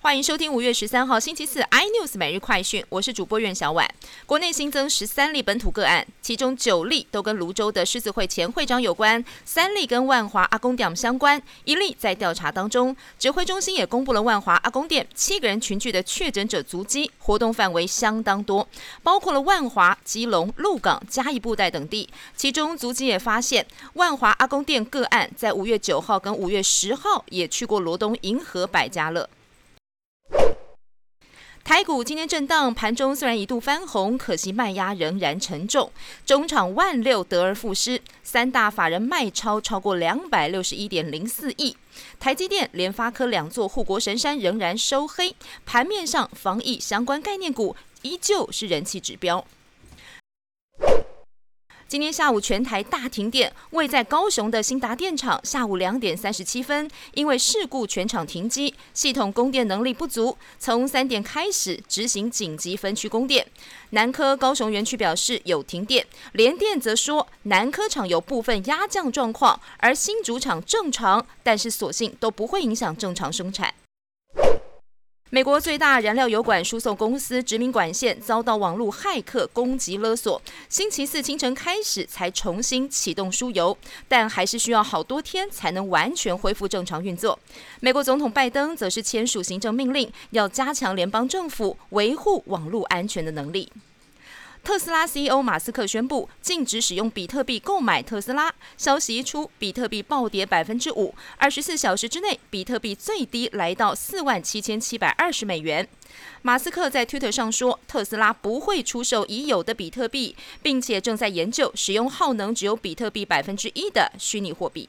欢迎收听五月十三号星期四 iNews 每日快讯，我是主播苑小婉。国内新增十三例本土个案，其中九例都跟泸州的狮子会前会长有关，三例跟万华阿公店相关，一例在调查当中。指挥中心也公布了万华阿公店七个人群聚的确诊者足迹，活动范围相当多，包括了万华、基隆、鹿港、嘉义布袋等地。其中足迹也发现，万华阿公店个案在五月九号跟五月十号也去过罗东银河百家乐。台股今天震荡，盘中虽然一度翻红，可惜卖压仍然沉重。中场万六得而复失，三大法人卖超超过两百六十一点零四亿。台积电、联发科两座护国神山仍然收黑，盘面上防疫相关概念股依旧是人气指标。今天下午全台大停电，位在高雄的新达电厂下午两点三十七分，因为事故全场停机，系统供电能力不足，从三点开始执行紧急分区供电。南科高雄园区表示有停电，联电则说南科厂有部分压降状况，而新主厂正常，但是所幸都不会影响正常生产。美国最大燃料油管输送公司殖民管线遭到网络骇客攻击勒索，星期四清晨开始才重新启动输油，但还是需要好多天才能完全恢复正常运作。美国总统拜登则是签署行政命令，要加强联邦政府维护网络安全的能力。特斯拉 CEO 马斯克宣布禁止使用比特币购买特斯拉。消息一出，比特币暴跌百分之五。二十四小时之内，比特币最低来到四万七千七百二十美元。马斯克在 Twitter 上说，特斯拉不会出售已有的比特币，并且正在研究使用耗能只有比特币百分之一的虚拟货币。